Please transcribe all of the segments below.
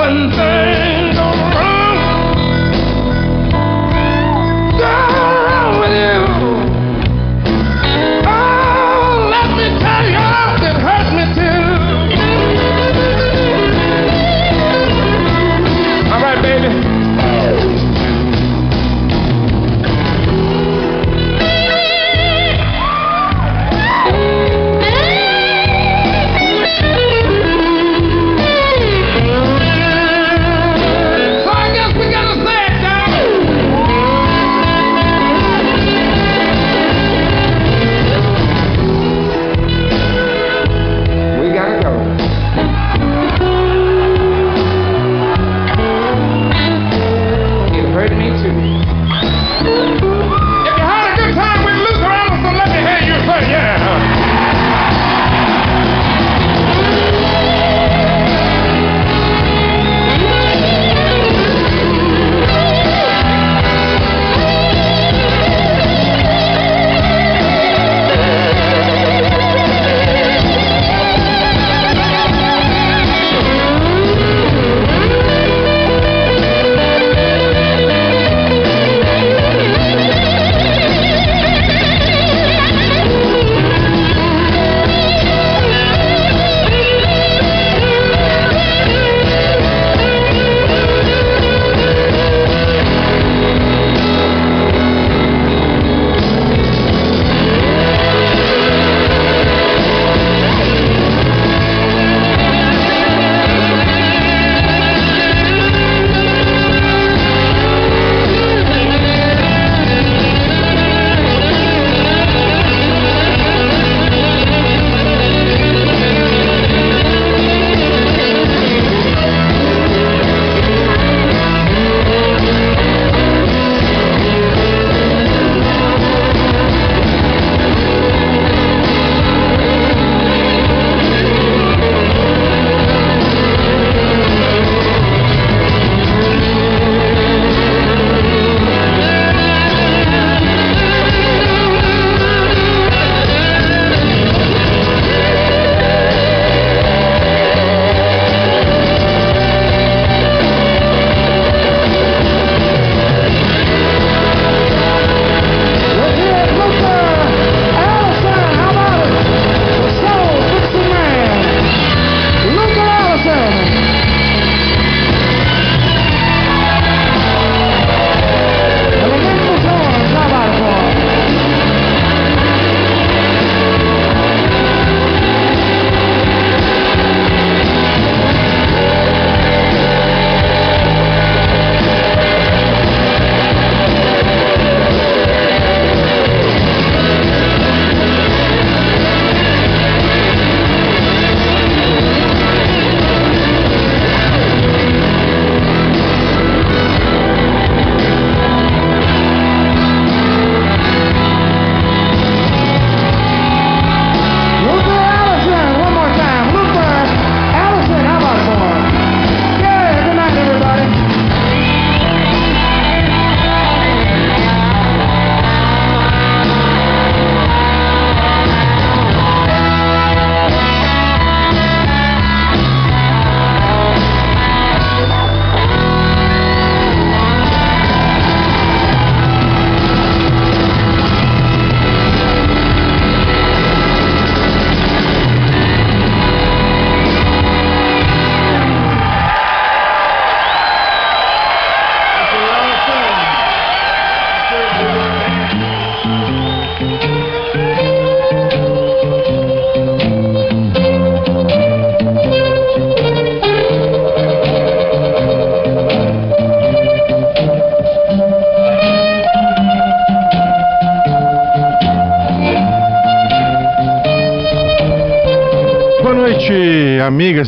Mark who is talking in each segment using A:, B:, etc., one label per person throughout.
A: one thing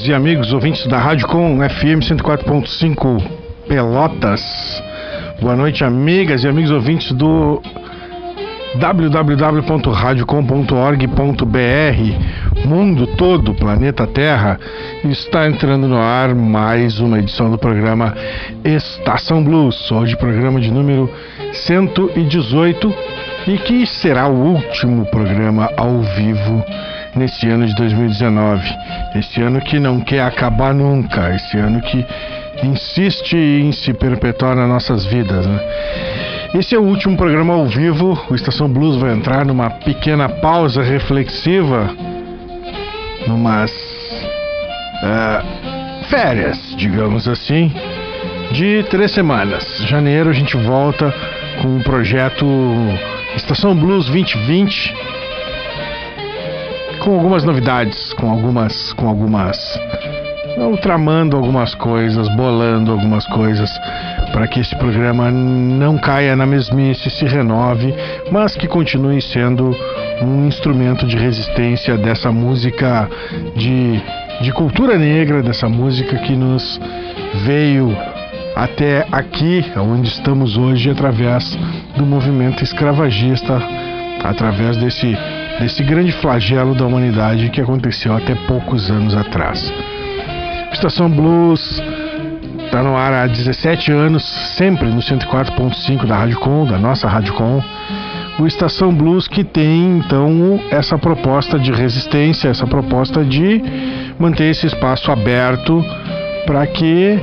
A: e amigos ouvintes da Rádio Com FM 104.5 Pelotas. Boa noite, amigas e amigos ouvintes do www.radiocom.org.br. Mundo todo, planeta Terra, está entrando no ar mais uma edição do programa Estação Blues, hoje programa de número 118 e que será o último programa ao vivo neste ano de 2019. Este ano que não quer acabar nunca, este ano que insiste em se perpetuar nas nossas vidas. Né? Esse é o último programa ao vivo. O Estação Blues vai entrar numa pequena pausa reflexiva, numas uh, férias, digamos assim, de três semanas. Janeiro a gente volta com o projeto Estação Blues 2020 com algumas novidades, com algumas com algumas. Tramando algumas coisas, bolando algumas coisas para que esse programa não caia na mesmice, se renove, mas que continue sendo um instrumento de resistência dessa música de, de cultura negra, dessa música que nos veio até aqui, onde estamos hoje, através do movimento escravagista, através desse, desse grande flagelo da humanidade que aconteceu até poucos anos atrás. Estação Blues está no ar há 17 anos, sempre no 104.5 da Rádio Com, da nossa Rádio Com. O Estação Blues que tem então essa proposta de resistência, essa proposta de manter esse espaço aberto para que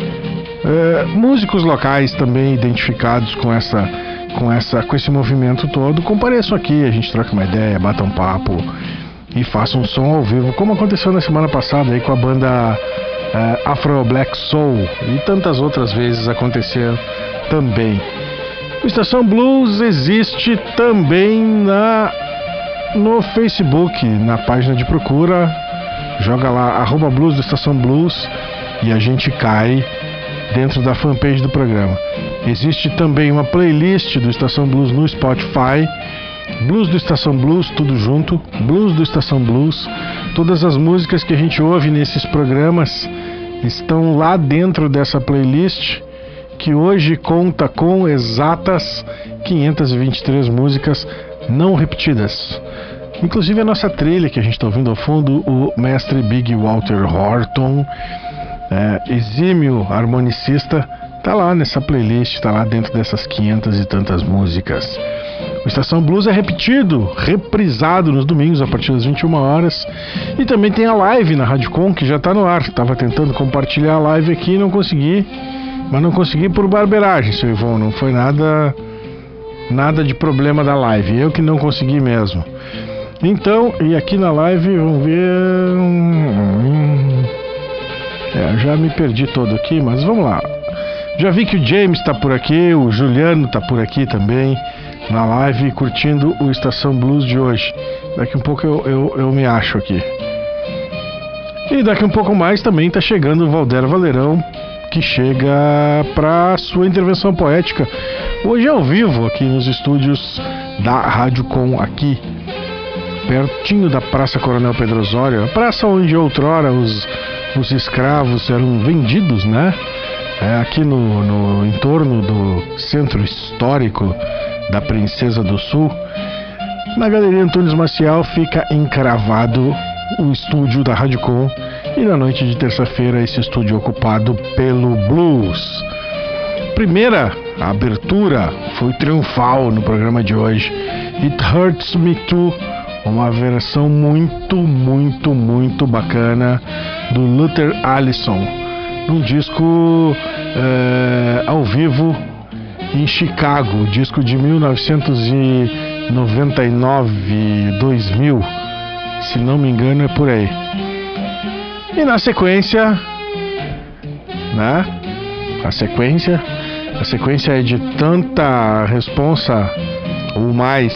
A: é, músicos locais também identificados com essa com essa com esse movimento todo compareçam aqui, a gente troca uma ideia, bata um papo e faça um som ao vivo, como aconteceu na semana passada aí com a banda é, Afro Black Soul e tantas outras vezes aconteceram também. O Estação Blues existe também na no Facebook, na página de procura, joga lá arroba blues do Estação Blues e a gente cai dentro da fanpage do programa. Existe também uma playlist do Estação Blues no Spotify. Blues do Estação Blues, tudo junto. Blues do Estação Blues. Todas as músicas que a gente ouve nesses programas estão lá dentro dessa playlist, que hoje conta com exatas 523 músicas não repetidas. Inclusive a nossa trilha que a gente está ouvindo ao fundo, o mestre Big Walter Horton é, exímio harmonicista, tá lá nessa playlist, tá lá dentro dessas 500 e tantas músicas. O Estação Blues é repetido, reprisado nos domingos a partir das 21 horas. E também tem a live na Rádio Com que já está no ar. Tava tentando compartilhar a live aqui e não consegui. Mas não consegui por barbeiragem, seu Ivon. Não foi nada nada de problema da live. Eu que não consegui mesmo. Então, e aqui na live, vamos ver. É, já me perdi todo aqui, mas vamos lá. Já vi que o James está por aqui, o Juliano está por aqui também, na live, curtindo o Estação Blues de hoje. Daqui um pouco eu, eu, eu me acho aqui. E daqui um pouco mais também está chegando o Valdera Valerão, que chega para sua intervenção poética. Hoje ao vivo aqui nos estúdios da Rádio Com aqui, pertinho da Praça Coronel Pedro Osório, a praça onde outrora os os escravos eram vendidos, né? É, aqui no, no entorno do centro histórico da Princesa do Sul, na Galeria Antunes Maciel fica encravado o estúdio da Rádio Com e na noite de terça-feira esse estúdio é ocupado pelo Blues. Primeira abertura foi triunfal no programa de hoje. It Hurts Me Too, uma versão muito, muito, muito bacana do Luther Allison, num disco é, ao vivo em Chicago, disco de 1999, 2000, se não me engano é por aí. E na sequência, né? A sequência, a sequência é de tanta responsa ou mais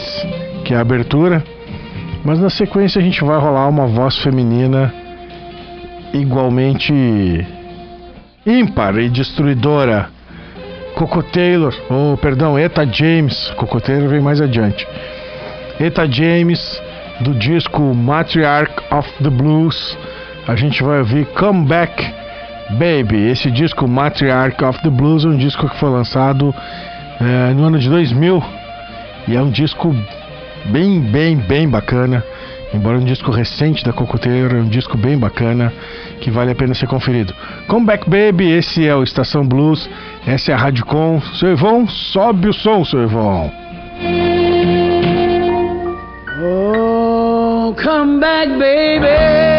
A: que a abertura, mas na sequência a gente vai rolar uma voz feminina igualmente ímpar e destruidora. Coco Taylor, ou perdão, Eta James, Coco Taylor vem mais adiante. Eta James, do disco Matriarch of the Blues, a gente vai ouvir Come Back Baby. Esse disco Matriarch of the Blues é um disco que foi lançado é, no ano de 2000 e é um disco bem, bem, bem bacana. Embora um disco recente da Cocoteiro, um disco bem bacana que vale a pena ser conferido. Come Back Baby, esse é o Estação Blues, essa é a Rádio Com. Seu Ivon, sobe o som, seu Ivon.
B: Oh, come back, baby.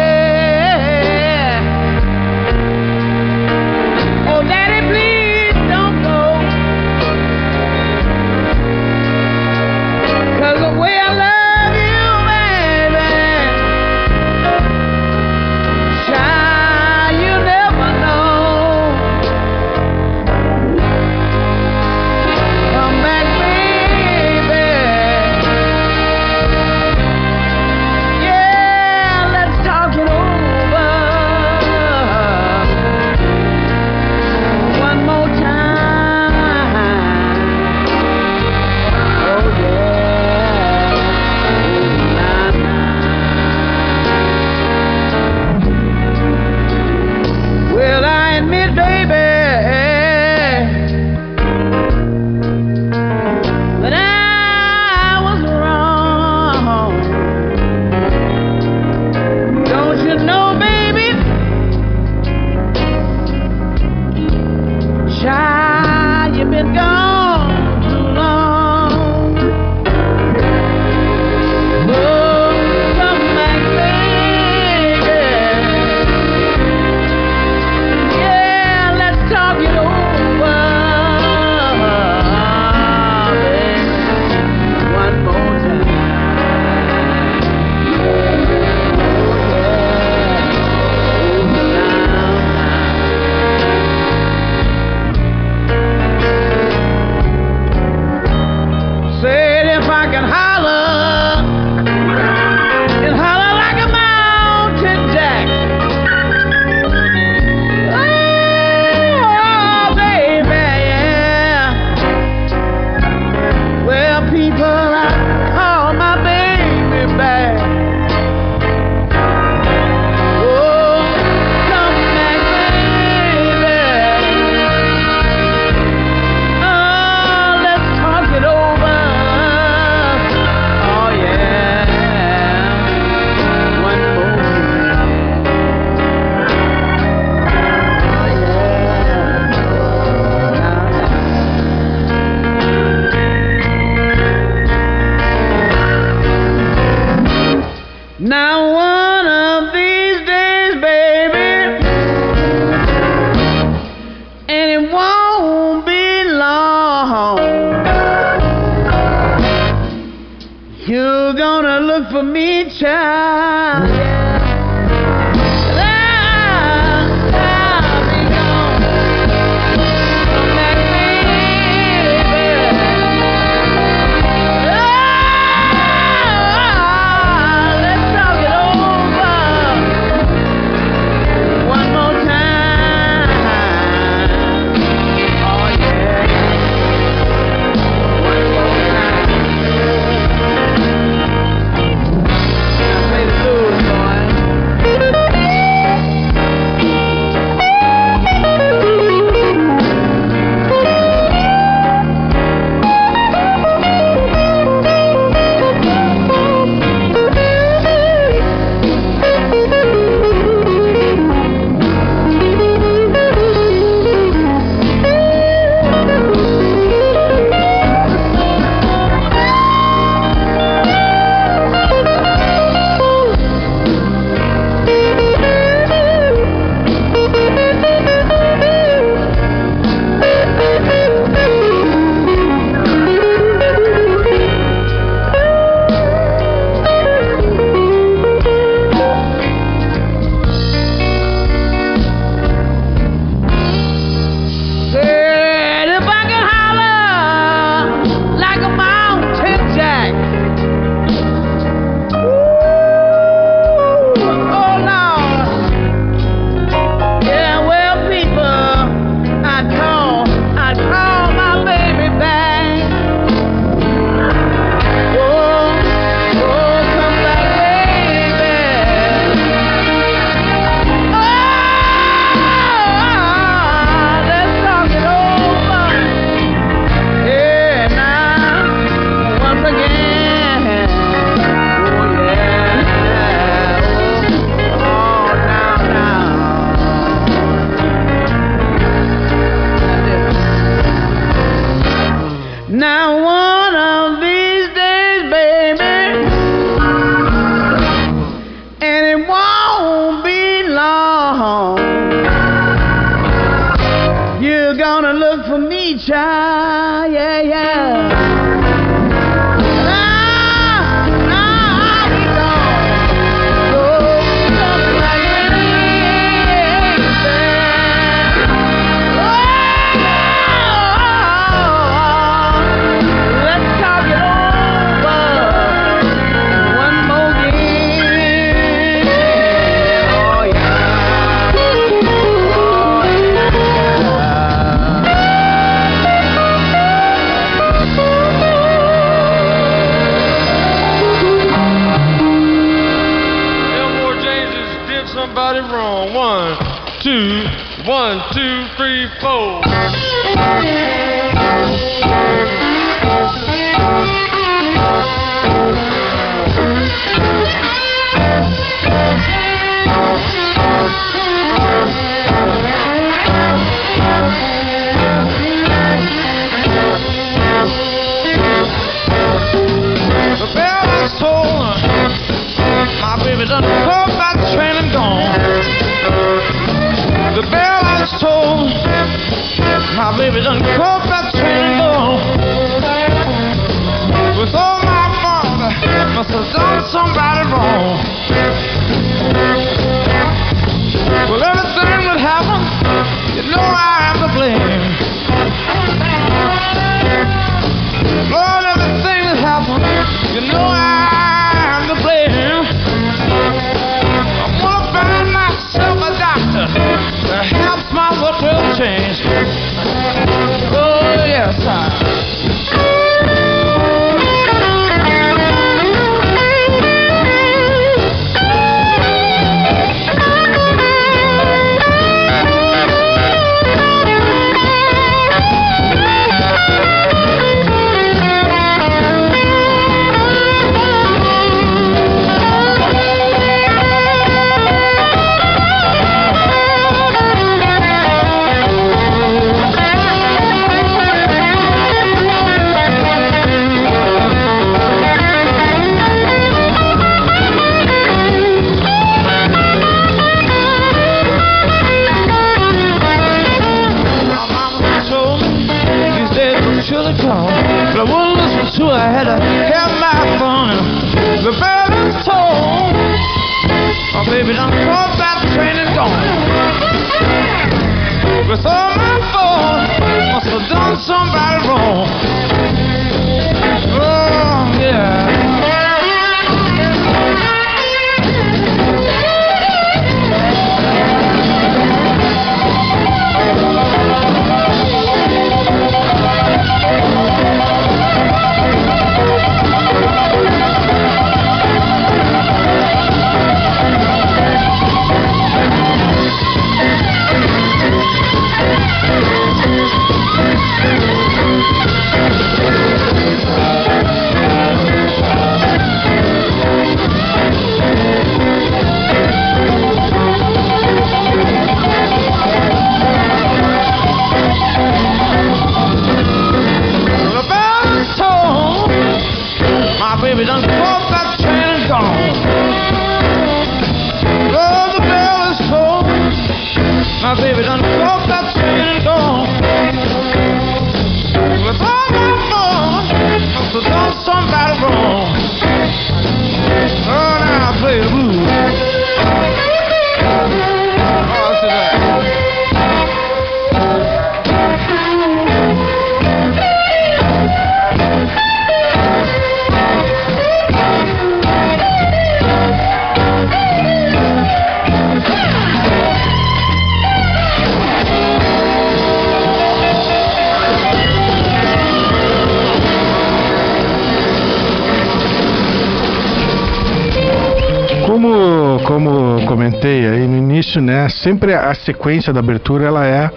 A: Né? Sempre a sequência da abertura ela é,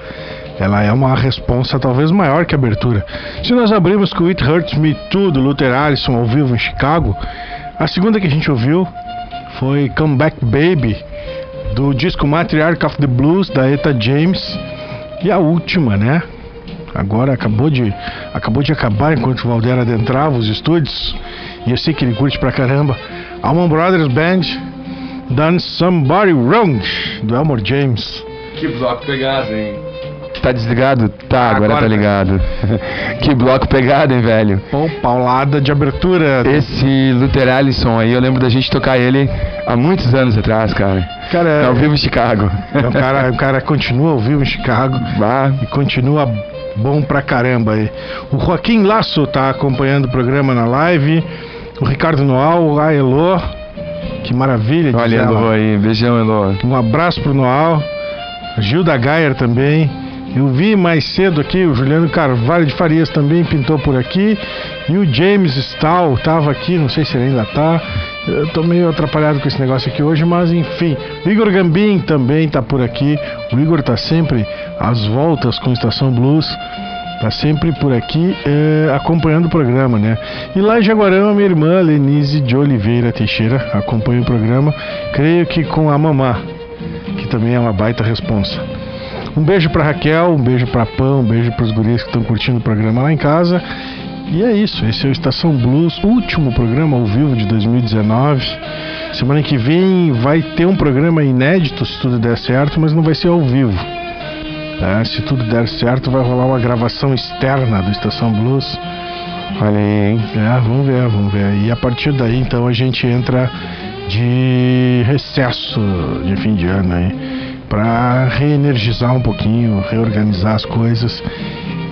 A: ela é uma resposta talvez maior que a abertura. Se nós abrimos com It Hurts Me Too do Luther Allison ao vivo em Chicago, a segunda que a gente ouviu foi Come Back Baby do disco Matriarch of the Blues da Eta James e a última, né? Agora acabou de acabou de acabar enquanto o Valder adentrava os estúdios e eu sei que ele curte pra caramba. Alman Brothers Band Done Somebody Wrong do Elmore James.
C: Que bloco pegado, hein? Tá desligado? Tá, agora,
A: Agora
C: tá
A: tá.
C: ligado. que bloco pegado, hein, velho?
A: Pô, paulada de abertura.
C: Esse Luther Allison aí, eu lembro da gente tocar ele há muitos anos atrás, cara.
A: Cara,
C: Ao vivo em Chicago.
A: é, o cara, o cara continua ao vivo em Chicago
C: Bah,
A: e continua bom pra caramba aí. O Joaquim Laço tá acompanhando o programa na live. O Ricardo Noal, a Elô. Que maravilha.
C: olha,
A: ela.
C: Aí. Beijão, Elô.
A: Um abraço pro Noal. Gilda Gayer também. Eu vi mais cedo aqui, o Juliano Carvalho de Farias também pintou por aqui. E o James Stahl estava aqui, não sei se ele ainda tá. Eu tô meio atrapalhado com esse negócio aqui hoje, mas enfim. O Igor Gambim também tá por aqui. O Igor tá sempre às voltas com Estação Blues. Tá sempre por aqui eh, acompanhando o programa, né? E lá em Jaguarão, a minha irmã Lenise de Oliveira Teixeira acompanha o programa. Creio que com a mamá, que também é uma baita responsa. Um beijo pra Raquel, um beijo pra Pão, um beijo pros guris que estão curtindo o programa lá em casa. E é isso, esse é o Estação Blues, último programa ao vivo de 2019. Semana que vem vai ter um programa inédito se tudo der certo, mas não vai ser ao vivo. É, se tudo der certo, vai rolar uma gravação externa do Estação Blues.
C: Olha aí, hein?
A: É, vamos ver, vamos ver. E a partir daí, então, a gente entra de recesso de fim de ano aí, para reenergizar um pouquinho, reorganizar as coisas.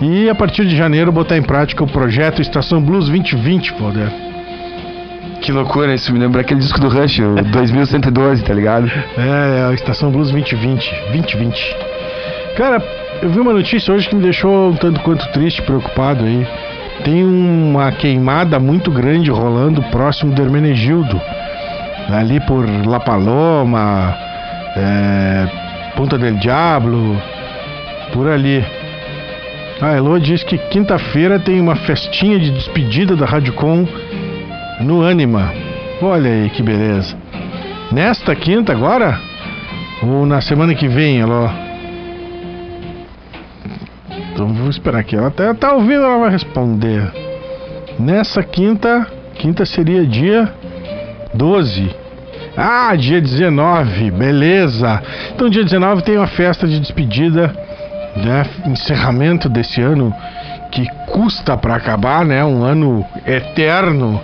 A: E a partir de janeiro botar em prática o projeto Estação Blues 2020, poder.
C: Que loucura, isso me lembra aquele disco do Rush, o 2112, tá ligado?
A: É, é a Estação Blues 2020, 2020. Cara, eu vi uma notícia hoje que me deixou um tanto quanto triste, preocupado aí. Tem uma queimada muito grande rolando próximo do Hermenegildo. Ali por La Paloma, é, Punta del Diablo, por ali. A Elo diz que quinta-feira tem uma festinha de despedida da Radiocom no Anima. Olha aí que beleza. Nesta quinta agora? Ou na semana que vem, Elo? Então vou esperar aqui. Ela tá, tá ouvindo, ela vai responder. Nessa quinta, quinta seria dia 12. Ah, dia 19, beleza. Então dia 19 tem uma festa de despedida, né? Encerramento desse ano que custa para acabar, né? Um ano eterno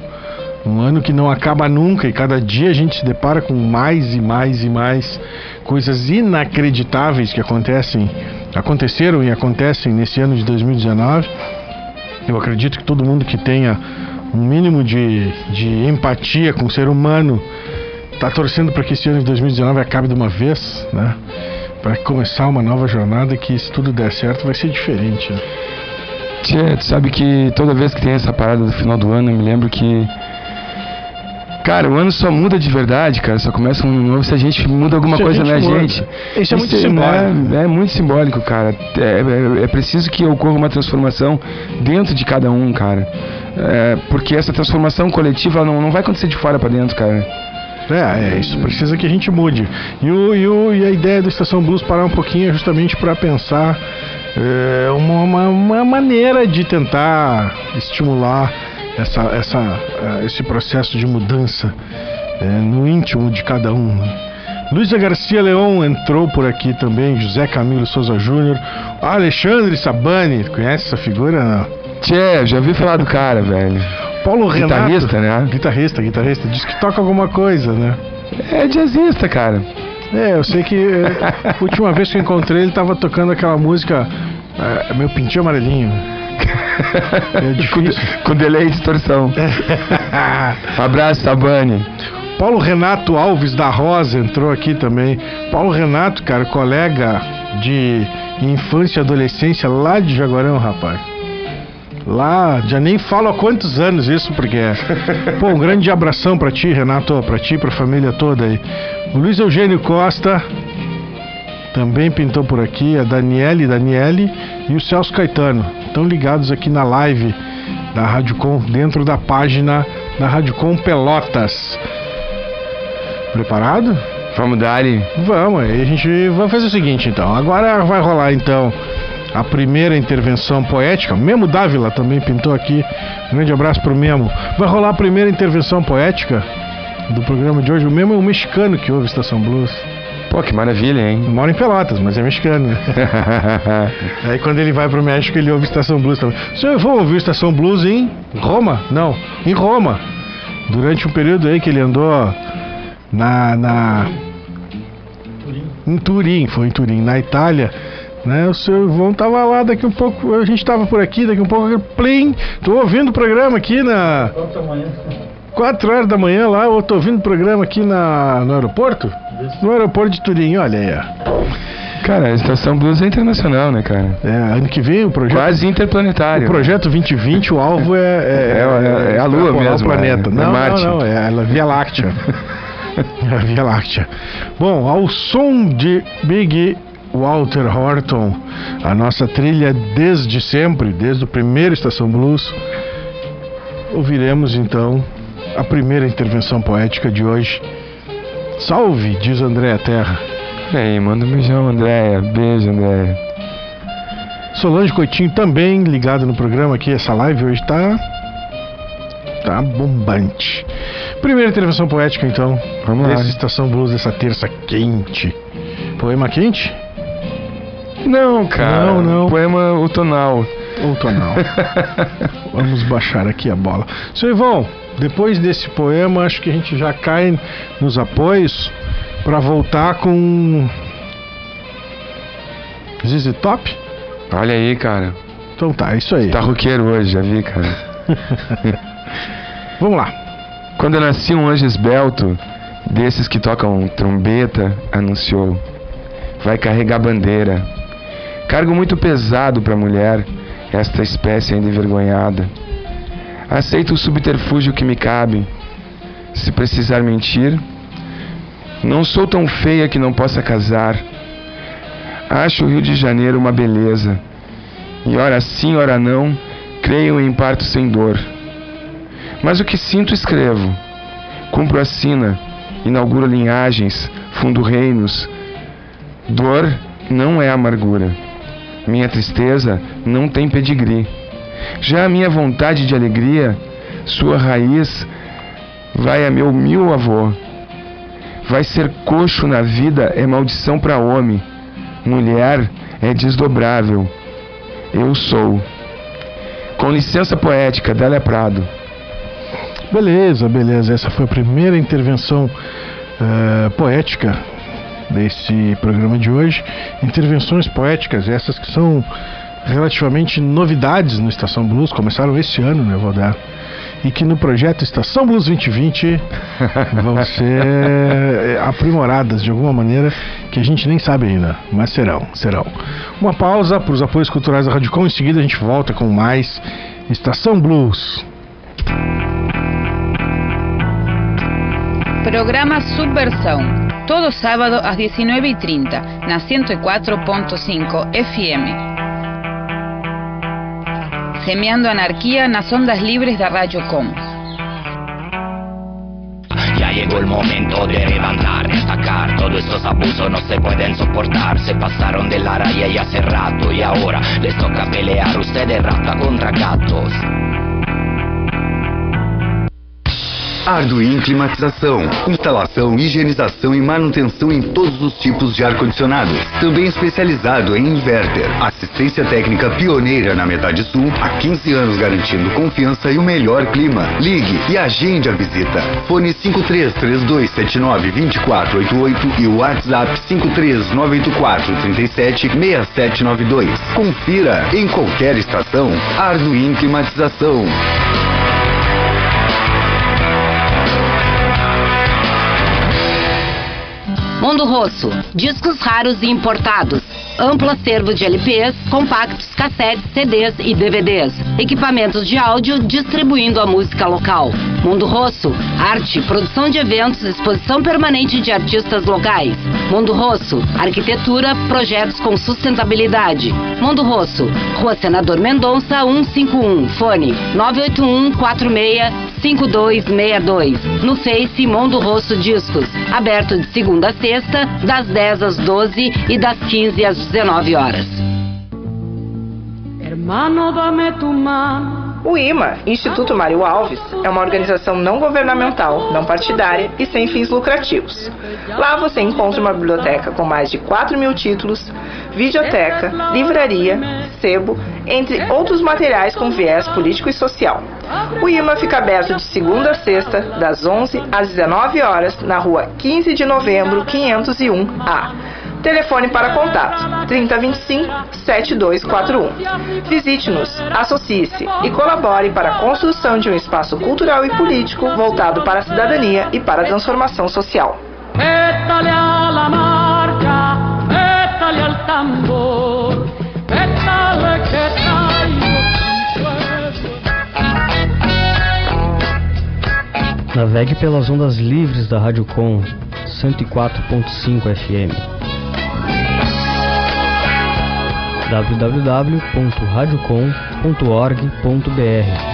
A: Um ano que não acaba nunca e cada dia a gente se depara com mais e mais e mais coisas inacreditáveis que acontecem, aconteceram e acontecem nesse ano de 2019. Eu acredito que todo mundo que tenha um mínimo de, de empatia com o ser humano está torcendo para que esse ano de 2019 acabe de uma vez, né? Para começar uma nova jornada que, se tudo der certo, vai ser diferente. Né?
C: Tchê, tu sabe que toda vez que tem essa parada do final do ano, eu me lembro que. Cara, o ano só muda de verdade, cara. Só começa um ano novo se a gente muda alguma
A: Se
C: coisa
A: gente
C: na
A: muda.
C: gente.
A: Isso é muito simbólico.
C: É, é muito simbólico, cara. É, é- é preciso que ocorra uma transformação dentro de cada um, cara. É, porque essa transformação coletiva não, não vai acontecer de fora pra dentro, cara.
A: É, é, isso precisa que a gente mude. E, o, e, o- e a ideia do Estação Blues parar um pouquinho é justamente para pensar é, uma, uma, uma maneira de tentar estimular essa, essa, eh, esse processo de mudança é, no íntimo de cada um. né? Luísa Garcia Leon entrou por aqui também, José Camilo Souza Júnior, Alexandre Sabani, conhece essa figura? Não?
C: Tchê, já ouvi falar do cara, velho.
A: Paulo Renato.
C: Guitarrista, né?
A: Guitarrista, guitarrista. Diz que toca alguma coisa, né?
C: É jazzista, cara.
A: É, eu sei que é, a última vez que eu encontrei ele tava tocando aquela música é, Meu Pintinho Amarelinho. É difícil.
C: com, delay e distorção. Abraço, Sabani.
A: Paulo Renato Alves da Rosa entrou aqui também. Paulo Renato, cara, colega de infância e adolescência lá de Jaguarão, rapaz. Lá, já nem falo há quantos anos isso, porque é. Pô, um grande abração pra ti, Renato, pra ti, pra família toda aí. O Luiz Eugênio Costa também pintou por aqui, a Daniele, Daniele e o Celso Caetano. Estão ligados aqui na live da Rádio Com, dentro da página da Rádio Com Pelotas. Preparado?
C: Vamos dar ali.
A: Vamos, aí a gente vai fazer o seguinte então. Agora vai rolar então a primeira intervenção poética. Memo Dávila também pintou aqui. Um grande abraço pro Memo. Vai rolar a primeira intervenção poética do programa de hoje. O Memo é um mexicano que ouve Estação Blues.
C: Pô, que maravilha, hein?
A: Mora em Pelotas, mas é mexicano. né? Aí quando ele vai pro México, ele ouve Estação Blues também. Senhor, eu vou ouvir Estação Blues em Roma? Não, em Roma. Durante um período aí que ele andou na. na em Turim, foi em Turim, na Itália. Né, o seu Ivon tava lá, daqui um pouco, a gente tava por aqui, daqui um pouco, plim, tô ouvindo o programa aqui na. 4 horas da manhã lá, eu tô ouvindo o programa aqui na, no aeroporto? No aeroporto de Turim, olha aí, ó.
C: Cara, a Estação Blues é internacional, né, cara?
A: É, ano que vem o projeto.
C: Quase interplanetário.
A: O projeto 2020, o alvo é.
C: É- é- é a Lua
A: extrapolar
C: mesmo,
A: O planeta.
C: é- é
A: não,
C: Marte.
A: não, não, é a Via Láctea. é a Via Láctea. Bom, ao som de Big Walter Horton, a nossa trilha desde sempre, desde o primeiro Estação Blues, ouviremos então a primeira intervenção poética de hoje. Salve, diz Andréa Terra.
C: E aí, manda um beijão, Andréia. Beijo, Andréia.
A: Solange Coitinho também ligado no programa aqui. Essa live hoje tá. tá bombante. Primeira intervenção poética, então.
C: Vamos lá.
A: Dessa Estação Blues dessa terça quente. Poema quente?
C: Não, cara.
A: Não, não.
C: Poema o tonal.
A: Ou tonal? Vamos baixar aqui a bola. Seu Ivon, depois desse poema, acho que a gente já cai nos apoios para voltar com. ZZ Top?
C: Olha aí, cara.
A: Então tá, é isso aí.
C: Tá roqueiro hoje, já vi, cara.
A: Vamos lá.
C: Quando eu nasci, um anjo esbelto, desses que tocam trombeta, anunciou: Vai carregar bandeira. Cargo muito pesado pra mulher, esta espécie ainda envergonhada. Aceito o subterfúgio que me cabe. Se precisar mentir, não sou tão feia que não possa casar. Acho o Rio de Janeiro uma beleza. E ora sim, ora não, creio em parto sem dor. Mas o que sinto, escrevo. Cumpro a sina, inauguro linhagens, fundo reinos. Dor não é amargura. Minha tristeza não tem pedigree. Já a minha vontade de alegria, sua raiz vai a meu mil avô. Vai ser coxo na vida é maldição para homem. Mulher é desdobrável. Eu sou. Com licença poética, Dália Prado.
A: Beleza, beleza. Essa foi a primeira intervenção uh, poética desse programa de hoje. Intervenções poéticas, essas que são relativamente novidades no Estação Blues, começaram esse ano, né, Valdar? E que no projeto Estação Blues 2020 vão ser eh, aprimoradas de alguma maneira que a gente nem sabe ainda, mas serão, serão. Uma pausa para os apoios culturais da Radicom, em seguida a gente volta com mais Estação Blues.
D: Programa Subversão, todo sábado às 19h30, na 104.5 FM. Semeando anarquía nas ondas libres da Radio Com.
E: Ya llegó el momento de levantar, destacar. Todos estos abusos no se pueden soportar. Se pasaron de la raya y hace rato. Y ahora les toca pelear ustedes rata contra gatos.
F: Arduin Climatização. Instalação, higienização e manutenção em todos os tipos de ar-condicionado. Também especializado em inverter. Assistência técnica pioneira na metade sul. Há 15 anos garantindo confiança e o melhor clima. Ligue e agende a visita. Fone 5332792488 e WhatsApp 53984376792. Confira em qualquer estação. Arduin Climatização.
G: Mundo Rosso, discos raros e importados. Amplo acervo de LPs, compactos, cassetes, CDs e DVDs. Equipamentos de áudio distribuindo a música local. Mundo Rosso, arte, produção de eventos, exposição permanente de artistas locais. Mundo Rosso, arquitetura, projetos com sustentabilidade. Mundo Rosso, Rua Senador Mendonça 151, fone 981 46 5262. No Face Mundo Rosso Discos, aberto de segunda a sexta, das 10 às 12 e das 15 às 19 horas.
H: O IMA, Instituto Mário Alves, é uma organização não governamental, não partidária e sem fins lucrativos. Lá você encontra uma biblioteca com mais de 4 mil títulos, videoteca, livraria, sebo, entre outros materiais com viés político e social. O IMA fica aberto de segunda a sexta, das 11 às 19 horas, na rua 15 de novembro, 501A. Telefone para contato 3025 7241. Visite-nos, associe-se e colabore para a construção de um espaço cultural e político voltado para a cidadania e para a transformação social.
I: Navegue pelas ondas livres da Rádio Com 104.5 FM. www.radiocom.org.br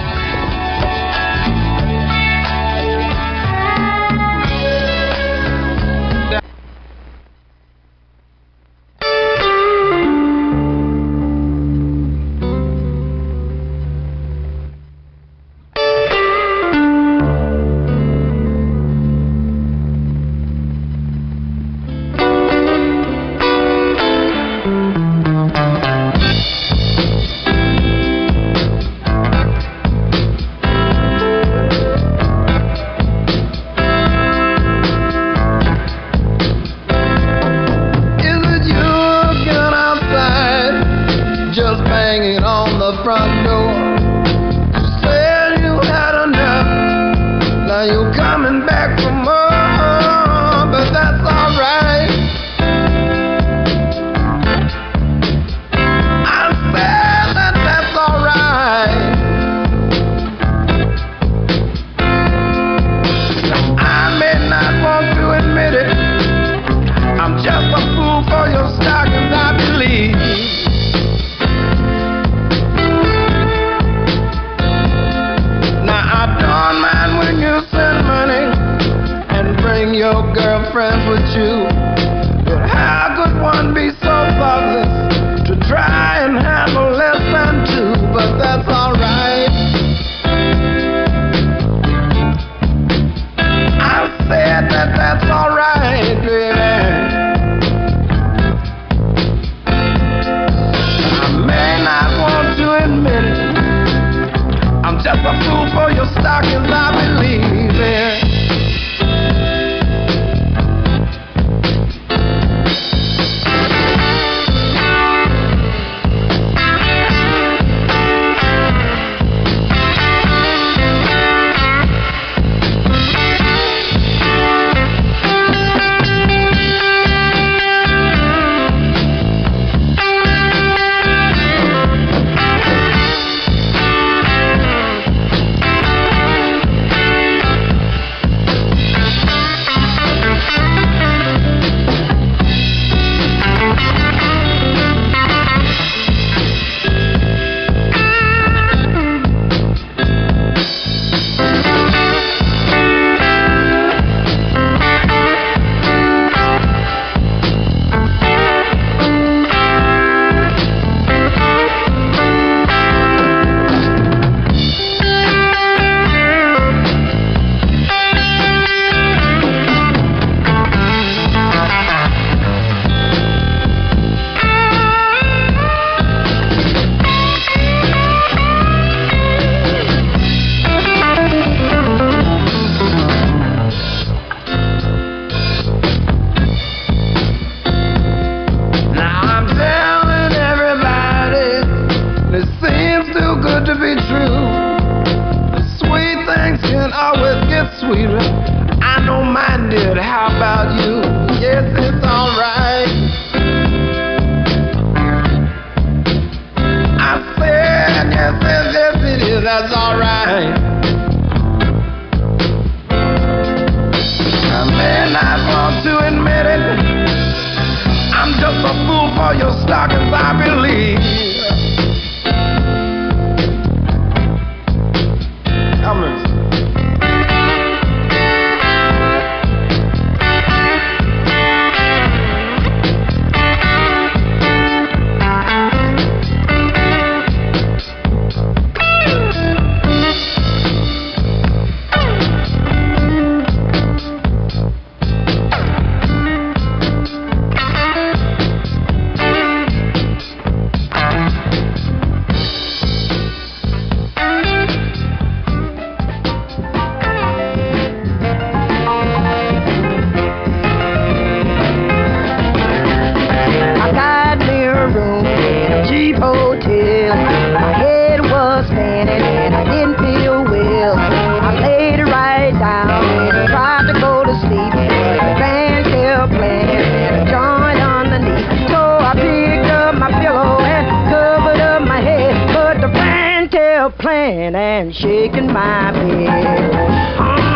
J: and shaking my head.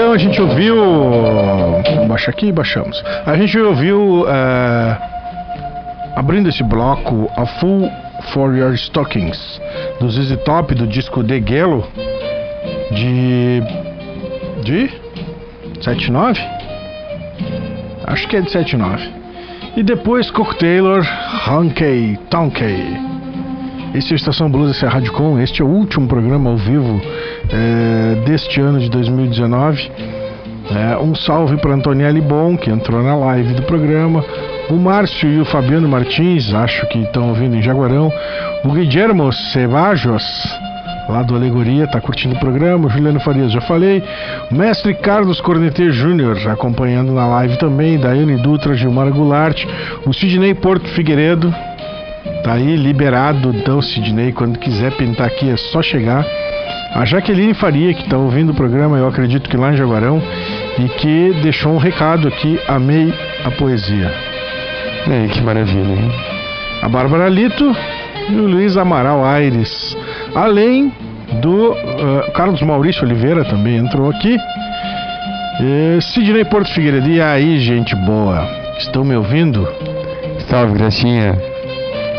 A: Então a gente ouviu. Baixa aqui e baixamos. A gente ouviu. É, abrindo esse bloco, a Full for Your Stockings, do easy Top, do disco The Gelo, de. de. 79? Acho que é de 79. E depois cocktailer, Taylor, Tonky. Tonkey. Este é a Estação Blues, essa é a Rádio Com. Este é o último programa ao vivo é, deste ano de 2019. É, um salve para Antonielli Bon, que entrou na live do programa. O Márcio e o Fabiano Martins, acho que estão ouvindo em Jaguarão. O Guillermo Cevajos, lá do Alegoria, está curtindo o programa. O Juliano Farias, já falei. O mestre Carlos Cornetê Júnior, acompanhando na live também. Daiane Dutra, Gilmar Goulart. O Sidney Porto Figueiredo, Tá aí liberado então, Sidney. Quando quiser pintar aqui é só chegar. A Jaqueline Faria, que está ouvindo o programa, eu acredito que lá em Jaguarão, e que deixou um recado aqui. Amei a poesia.
C: Ei, que maravilha, hein?
A: A Bárbara Lito e o Luiz Amaral Aires. Além do uh, Carlos Maurício Oliveira também entrou aqui. E Sidney Porto Figueiredo. E aí, gente boa? Estão me ouvindo?
C: Salve, Gracinha.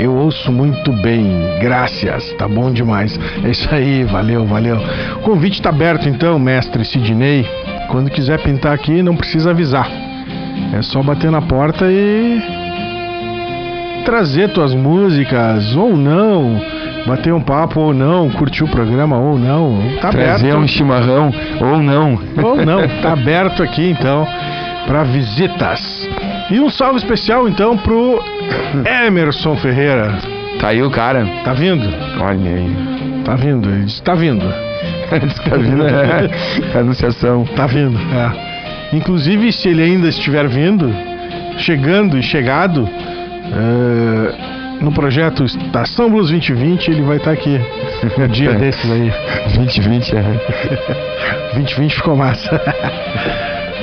A: Eu ouço muito bem, graças, tá bom demais. É isso aí, valeu, valeu. O convite tá aberto então, mestre Sidney. Quando quiser pintar aqui, não precisa avisar. É só bater na porta e trazer tuas músicas ou não, bater um papo ou não, curtir o programa ou não. Tá
C: Trazer
A: aberto.
C: um chimarrão ou não.
A: Ou não, tá aberto aqui então para visitas. E um salve especial então pro Emerson Ferreira.
C: Tá aí o cara.
A: Tá vindo?
C: Olha aí.
A: Tá vindo, ele disse tá vindo.
C: Tá vindo, é. Anunciação.
A: Tá vindo, é. Inclusive, se ele ainda estiver vindo, chegando e chegado, é, no projeto Estação Blues 2020, ele vai estar aqui. Um dia desses aí.
C: 2020, é.
A: 2020 ficou massa.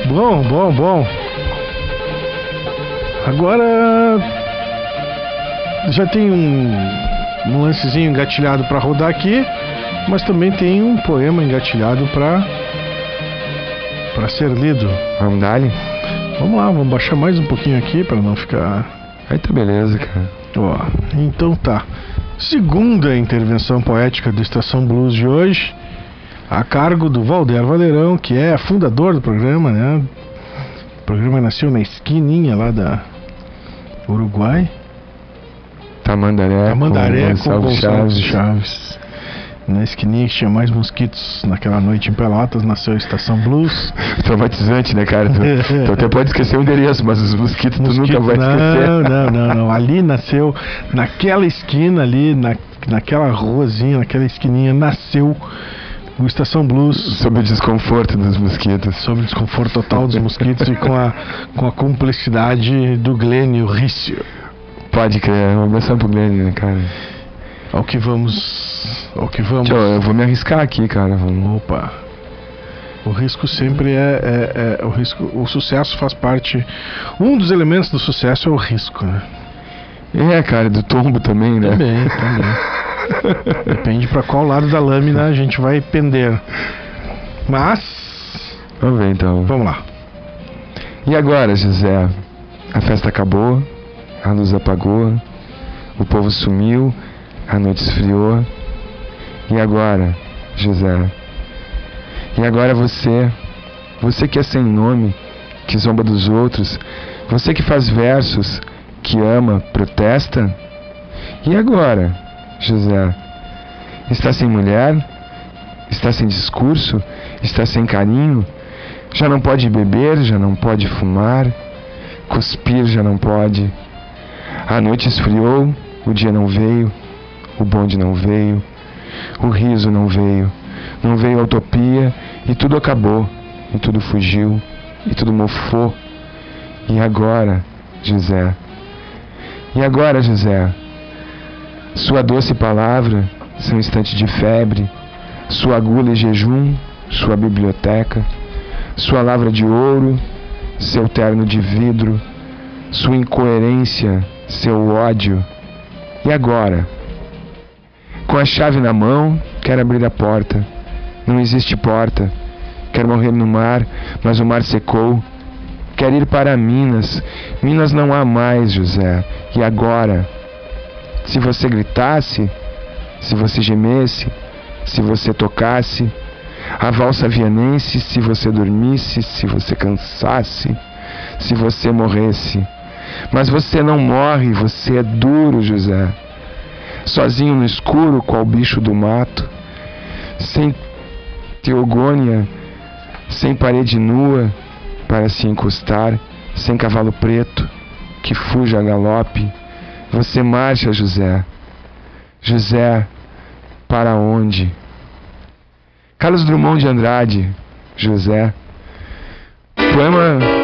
A: bom, bom, bom. Agora já tem um, um lancezinho engatilhado para rodar aqui, mas também tem um poema engatilhado para para ser lido.
C: Vamos dar -lhe?
A: Vamos lá, vamos baixar mais um pouquinho aqui para não ficar.
C: Aí tá beleza, cara.
A: Ó, então tá. Segunda intervenção poética do Estação Blues de hoje, a cargo do Valder Valerão, que é fundador do programa, né? O programa nasceu na esquininha lá da Uruguai.
C: Tamandaré.
A: Tamandaré com,
C: Gonçalves
A: Gonçalves
C: Chaves.
A: Chaves. Na esquininha que tinha mais mosquitos naquela noite em Pelotas, nasceu a Estação Blues.
C: Traumatizante, né, cara? Tu, tu até pode esquecer o endereço, mas os mosquitos tu nunca vai esquecer.
A: Não, não, não, não. Ali nasceu, naquela esquina ali, na, naquela ruazinha, naquela esquininha, nasceu o Estação Blues.
C: Sobre o desconforto dos mosquitos.
A: Sobre o desconforto total dos mosquitos e com a, com a cumplicidade do Glênio Rício.
C: Pode crer, uma menção pro Glenn, né, cara?
A: Ao que vamos. Ao que vamos.
C: Tio, eu vou me arriscar aqui, cara. Vamos.
A: Opa. O risco sempre é, é, é- o risco. O sucesso faz parte. Um dos elementos do sucesso é o risco, né?
C: É, cara, do tombo também, né?
A: Também, também. Depende para qual lado da lâmina a gente vai pender. Mas.
C: Vamos ver então.
A: Vamos lá.
C: E agora, José? A festa acabou, a luz apagou, o povo sumiu, a noite esfriou. E agora, José? E agora você, você que é sem nome, que zomba dos outros, você que faz versos, que ama, protesta? E agora, José? Está sem mulher? Está sem discurso? Está sem carinho? Já não pode beber, já não pode fumar, cuspir já não pode. A noite esfriou, o dia não veio, o bonde não veio, o riso não veio, não veio a utopia e tudo acabou, e tudo fugiu, e tudo mofou. E agora, José? E agora, José? Sua doce palavra, seu instante de febre, sua agulha e jejum, sua biblioteca, sua lavra de ouro, seu terno de vidro, sua incoerência, seu ódio. E agora? Com a chave na mão, quer abrir a porta. Não existe porta. Quer morrer no mar, mas o mar secou. Quer ir para Minas. Minas não há mais, José. E agora? Se você gritasse, se você gemesse, se você tocasse, a valsa vianense, se você dormisse, se você cansasse, se você morresse. Mas você não morre, você é duro, José. Sozinho no escuro, qual bicho do mato, sem teogônia, sem parede nua para se encostar, sem cavalo preto que fuja a galope. Você marcha, José. José, para onde? Carlos Drummond de Andrade, José. Poema.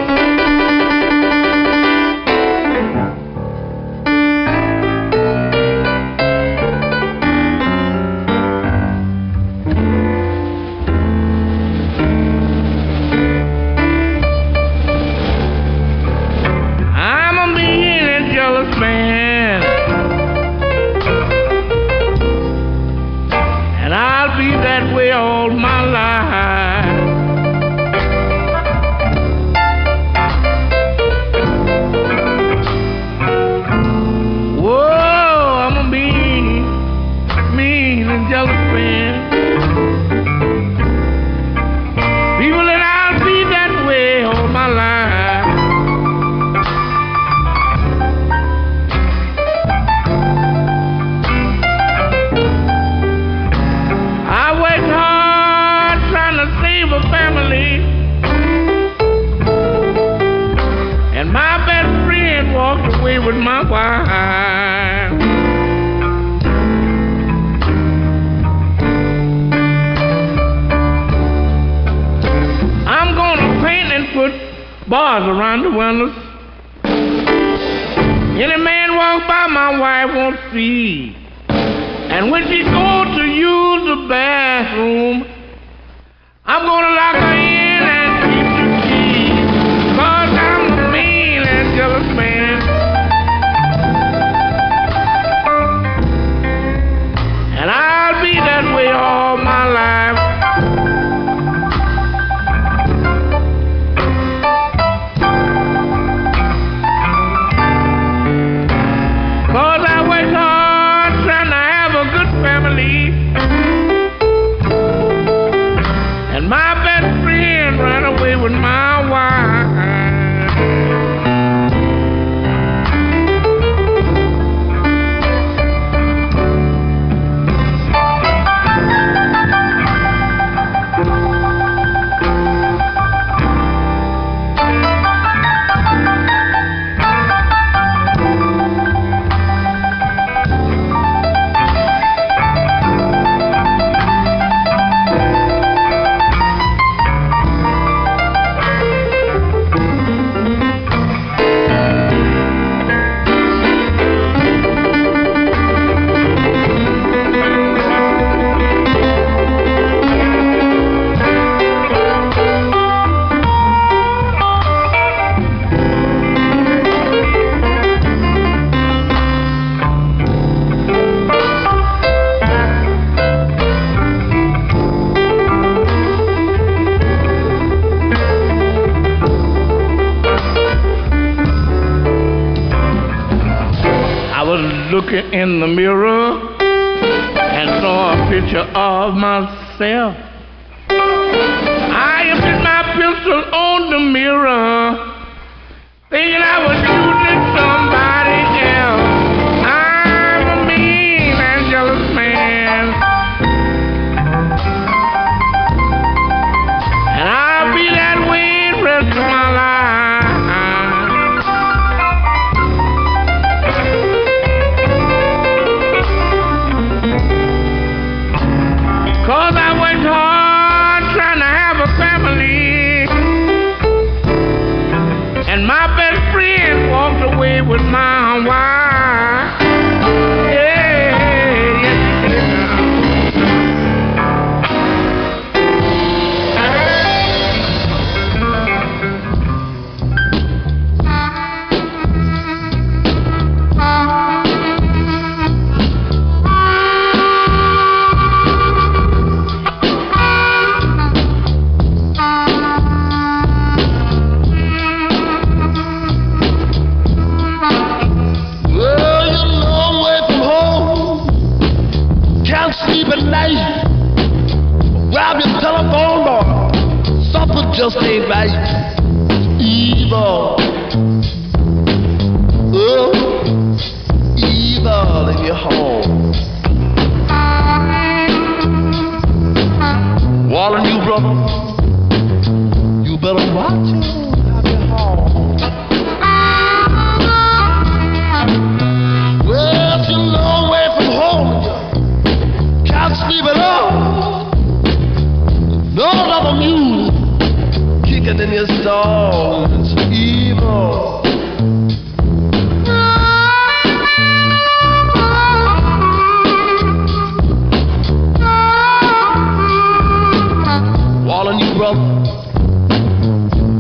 K: Myself.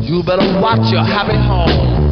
I: You better watch your happy home.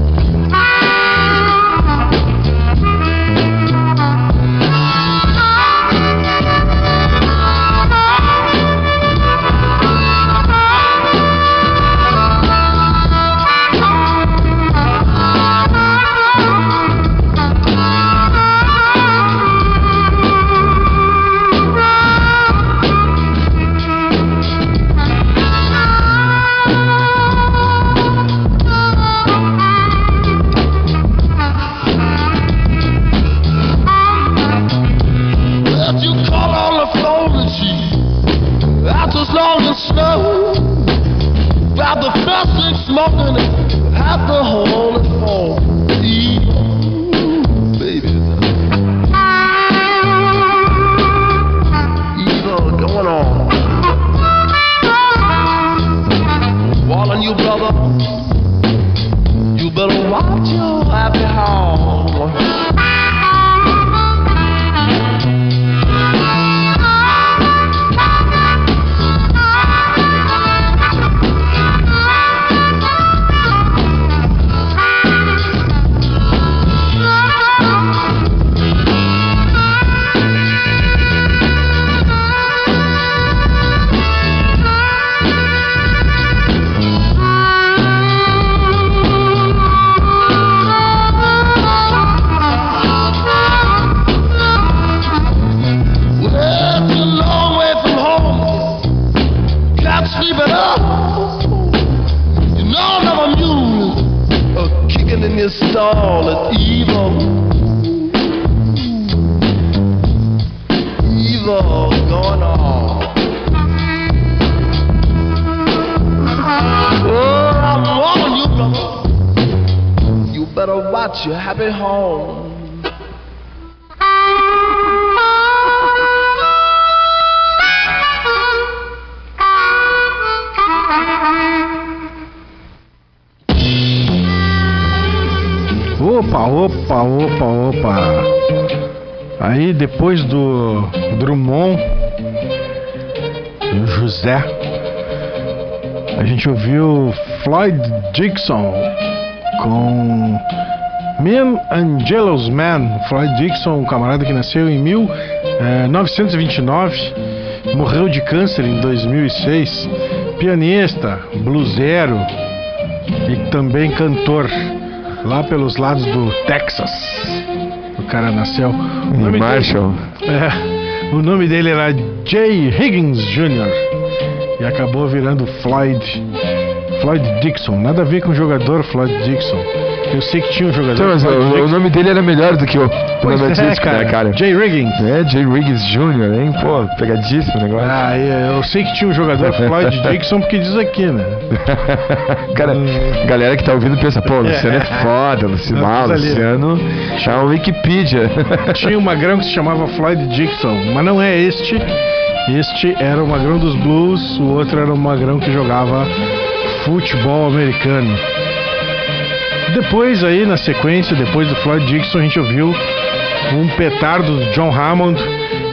A: Depois do Drummond, do José, a gente ouviu Floyd Dixon com Man Angelo's Man. Floyd Dixon, um camarada que nasceu em 1929, morreu de câncer em 2006. Pianista, bluseiro e também cantor lá pelos lados do Texas. O cara nasceu. O nome
C: Marshall.
A: Dele, é, o nome dele era Jay Higgins Jr. e acabou virando Floyd Floyd Dixon. Nada a ver com o jogador Floyd Dixon. Eu sei que tinha um jogador.
C: Então, mas o, o nome dele era melhor do que o, nome
A: é,
C: artístico,
A: cara.
C: né, cara?
A: Jay Riggins.
C: É, Jay Riggins Jr., hein? Pô, pegadíssimo o negócio.
A: Ah, eu eu sei que tinha um jogador Floyd Dixon porque diz aqui, né?
C: Cara, galera que tá ouvindo pensa, pô, o Luciano é foda, Luciano, ah, Luciano é o Wikipedia.
A: Tinha um magrão que se chamava Floyd Dixon, mas não é este. Este era o magrão dos blues, o outro era o magrão que jogava futebol americano. Depois aí, na sequência, depois do Floyd Dixon, a gente ouviu um petardo do John Hammond,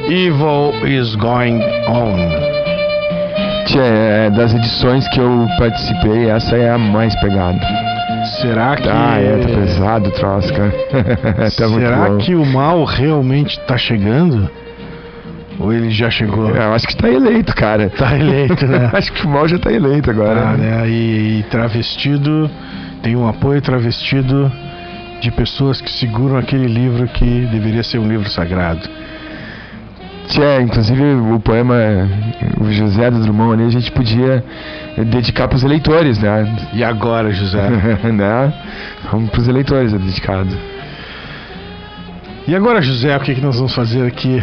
A: Evil is Going On.
C: Tia, é, das edições que eu participei, essa é a mais pegada.
A: Será que...
C: Ah, é, tá pesado o troço, cara. tá
A: Será que o mal realmente tá chegando? Ou ele já chegou?
C: Eu acho que tá eleito, cara.
A: Tá eleito, né?
C: acho que o mal já tá eleito agora.
A: Ah, né? E, e travestido, tem um apoio travestido de pessoas que seguram aquele livro que deveria ser um livro sagrado.
C: Tia, inclusive o poema, o José do Drummond ali, a gente podia dedicar pros eleitores, né?
A: E agora, José?
C: né? Vamos pros eleitores é dedicado.
A: E agora, José, o que, que nós vamos fazer aqui?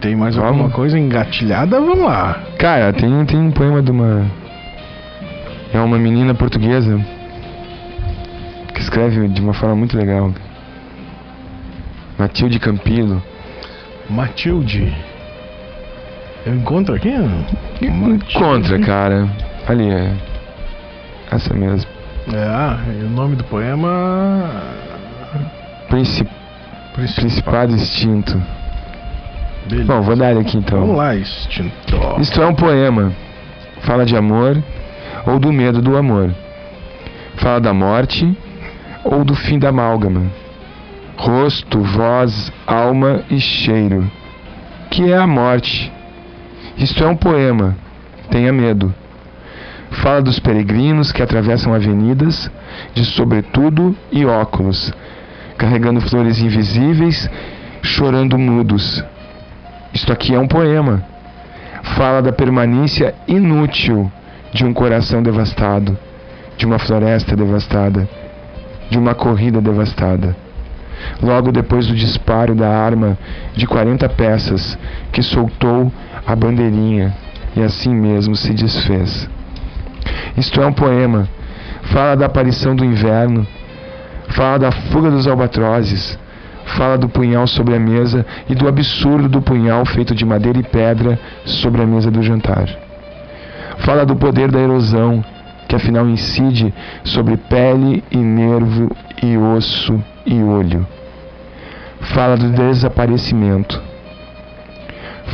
A: Tem mais alguma
C: Vamos.
A: coisa engatilhada? Vamos lá.
C: Cara, tem, tem um poema de uma. É uma menina portuguesa que escreve de uma forma muito legal. Matilde Campilo.
A: Matilde. Eu encontro aqui?
C: Contra, cara. Ali, é. Essa mesmo.
A: É, ah, o nome do poema.
C: Princip... Principado Extinto.
A: Beleza.
C: Bom, vou dar ele aqui então.
A: Vamos lá, extintor.
C: Isto é um poema. Fala de amor ou do medo do amor. Fala da morte ou do fim da amálgama. Rosto, voz, alma e cheiro. Que é a morte. Isto é um poema. Tenha medo. Fala dos peregrinos que atravessam avenidas de sobretudo e óculos, carregando flores invisíveis, chorando mudos. Isto aqui é um poema. Fala da permanência inútil de um coração devastado, de uma floresta devastada, de uma corrida devastada. Logo depois do disparo da arma de 40 peças que soltou a bandeirinha e assim mesmo se desfez. Isto é um poema. Fala da aparição do inverno, fala da fuga dos albatrozes, fala do punhal sobre a mesa e do absurdo do punhal feito de madeira e pedra sobre a mesa do jantar. Fala do poder da erosão, que afinal incide sobre pele e nervo e osso e olho. Fala do desaparecimento.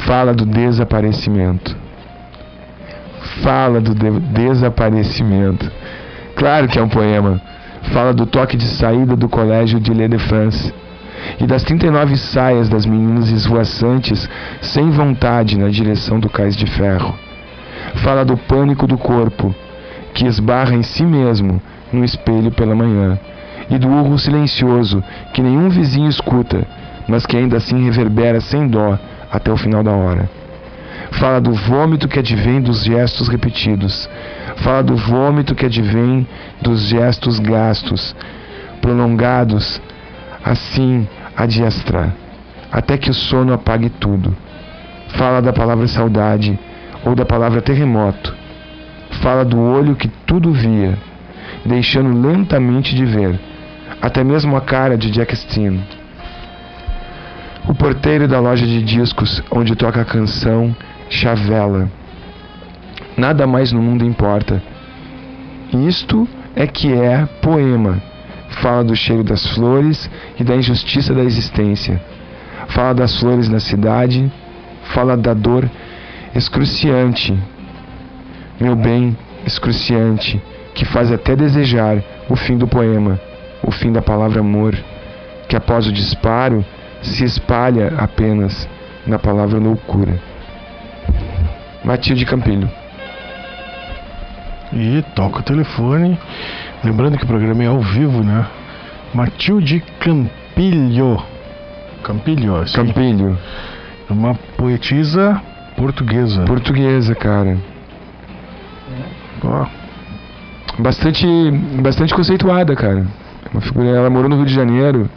C: Fala do desaparecimento. Fala do de desaparecimento. Claro que é um poema. Fala do toque de saída do colégio de Ile de France e das 39 saias das meninas esvoaçantes sem vontade na direção do cais de ferro. Fala do pânico do corpo, que esbarra em si mesmo no espelho pela manhã, e do urro silencioso que nenhum vizinho escuta, mas que ainda assim reverbera sem dó até o final da hora. Fala do vômito que advém dos gestos repetidos. Fala do vômito que advém dos gestos gastos, prolongados, assim a diestra, até que o sono apague tudo. Fala da palavra saudade ou da palavra terremoto. Fala do olho que tudo via, deixando lentamente de ver, até mesmo a cara de Jack Steen. O porteiro da loja de discos onde toca a canção Chavela. Nada mais no mundo importa. Isto é que é poema. Fala do cheiro das flores e da injustiça da existência. Fala das flores na cidade. Fala da dor excruciante. Meu bem, excruciante, que faz até desejar o fim do poema, o fim da palavra amor, que após o disparo se espalha apenas na palavra loucura. Matilde Campilho.
A: E toca o telefone. Lembrando que o programa é ao vivo, né? Matilde Campilho. Campilho, assim.
C: Campilho.
A: Uma poetisa portuguesa.
C: Portuguesa, cara.
A: Ó,
C: Bastante, bastante conceituada, cara. Uma figura, ela morou no Rio de Janeiro.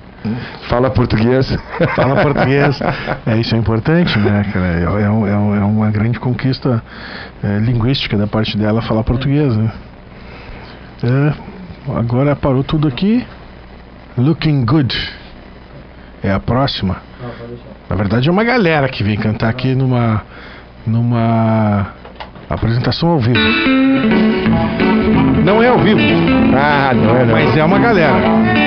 C: Fala português.
A: Fala português. É, isso é importante, né, cara? É, é um- é um- é uma grande conquista é, linguística da parte dela falar português, né? É, agora parou tudo aqui. Looking Good. É a próxima. Na verdade é uma galera que vem cantar aqui numa numa apresentação ao vivo. Não é ao vivo.
C: Ah, não é não.
A: Mas é uma galera.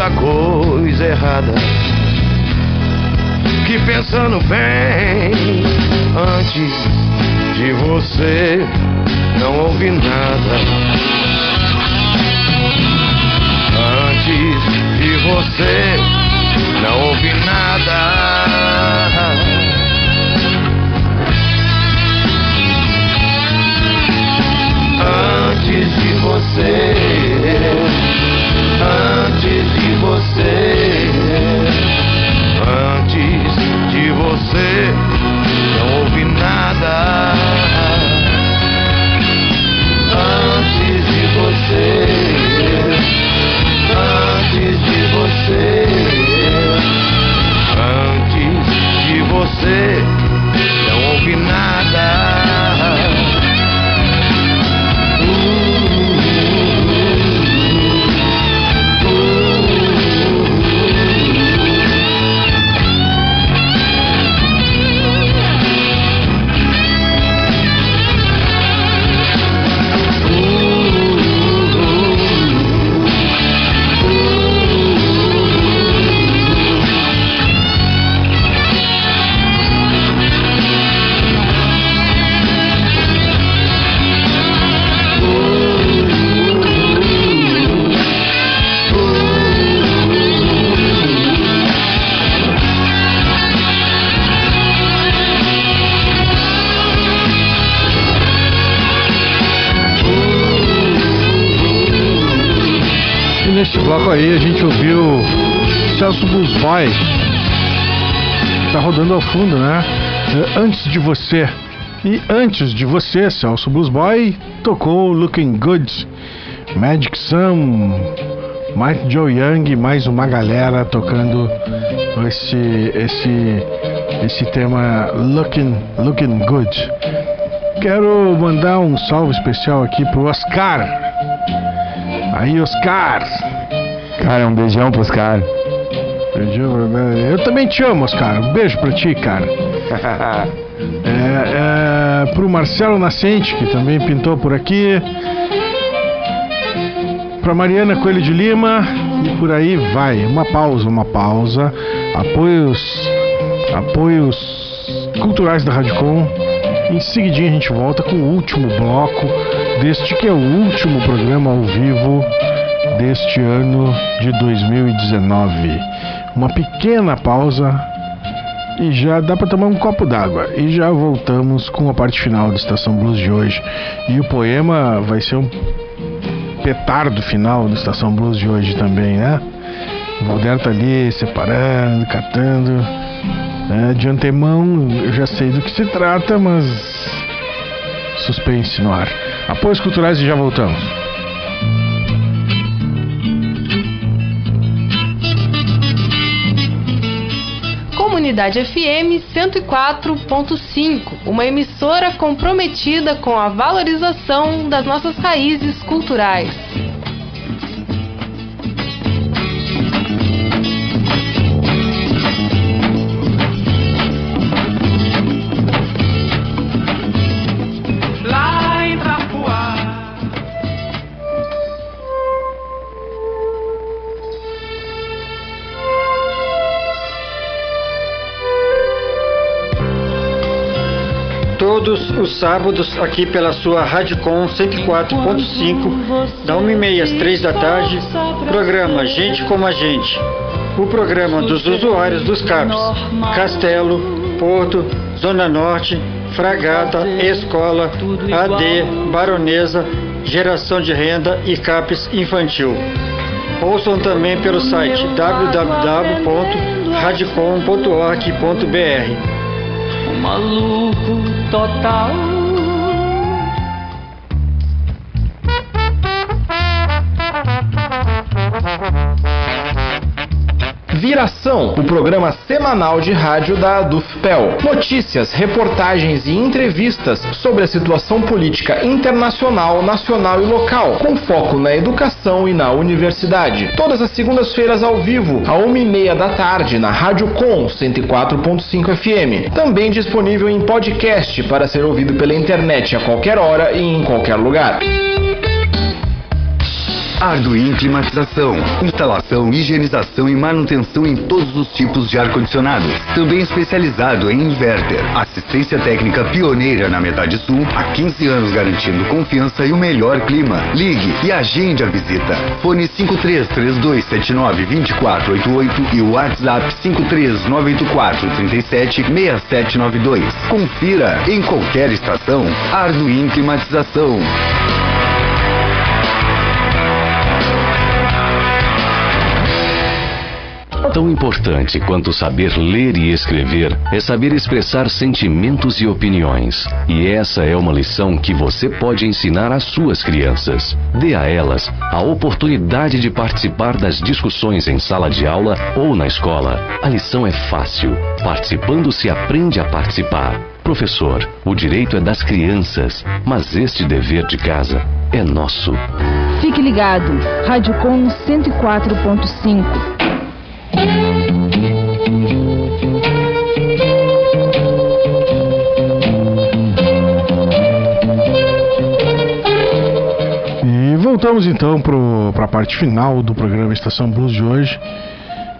L: Tanta coisa errada. Que pensando bem, antes de você, não ouvi nada. Antes de você, não ouvi nada. Antes de você, antes de você, antes de você, não ouvi nada. Antes de você, antes de você, antes de você, não ouvi nada.
A: Bloco aí a gente ouviu Celso Blues Boy. Tá rodando ao fundo, né? Eh, Antes de você. E antes de você, Celso Blues Boy tocou Looking Good, Magic Sam, Mike Joe Young, mais uma galera tocando esse esse esse tema Looking Looking Good. Quero mandar um salve especial aqui pro Oscar. Aí, Oscar.
C: Cara, um beijão pros caras.
A: Né? Eu também te amo, Oscar. Um beijo pra ti, cara. É, é, pro Marcelo Nascente, que também pintou por aqui. Pra Mariana Coelho de Lima. E por aí vai. Uma pausa, uma pausa. Apoios. Apoios culturais da Radicom. Em seguidinho a gente volta com o último bloco deste que é o último programa ao vivo deste ano de 2019. Uma pequena pausa e já dá para tomar um copo d'água. E já voltamos com a parte final da Estação Blues de hoje. E o poema vai ser um petardo final da Estação Blues de hoje também, né? O Valder tá ali separando, catando. É, de antemão, eu já sei do que se trata, mas suspense no ar. Apoios culturais e já voltamos.
M: Comunidade FM 104.5, uma emissora comprometida com a valorização das nossas raízes culturais.
N: Os sábados, aqui pela sua Radicom 104.5, da 1h30 às 3 da tarde, programa Gente Como a Gente. O programa dos usuários dos CAPs Castelo, Porto, Zona Norte, Fragata, Escola, AD, Baronesa, Geração de Renda e CAPES Infantil. Ouçam também pelo site www.radicom.org.br.
O: Um maluco total.
P: Viração, o programa semanal de rádio da Dufpel. Notícias, reportagens e entrevistas sobre a situação política internacional, nacional e local, com foco na educação e na universidade. Todas as segundas-feiras ao vivo, à uma e meia da tarde, na Rádio Com 104.5 FM. Também disponível em podcast para ser ouvido pela internet a qualquer hora e em qualquer lugar.
F: Arduin Climatização. Instalação, higienização e manutenção em todos os tipos de ar-condicionado. Também especializado em inverter. Assistência técnica pioneira na metade sul. Há 15 anos garantindo confiança e o melhor clima. Ligue e agende a visita. Fone 5332792488 e o WhatsApp 53984376792. Confira em qualquer estação. Arduin Climatização.
Q: Tão importante quanto saber ler e escrever é saber expressar sentimentos e opiniões. E essa é uma lição que você pode ensinar às suas crianças. Dê a elas a oportunidade de participar das discussões em sala de aula ou na escola. A lição é fácil. Participando se aprende a participar. Professor, o direito é das crianças, mas este dever de casa é nosso.
R: Fique ligado. Rádio Com 104.5.
A: Voltamos então para a parte final do programa Estação Blues de hoje,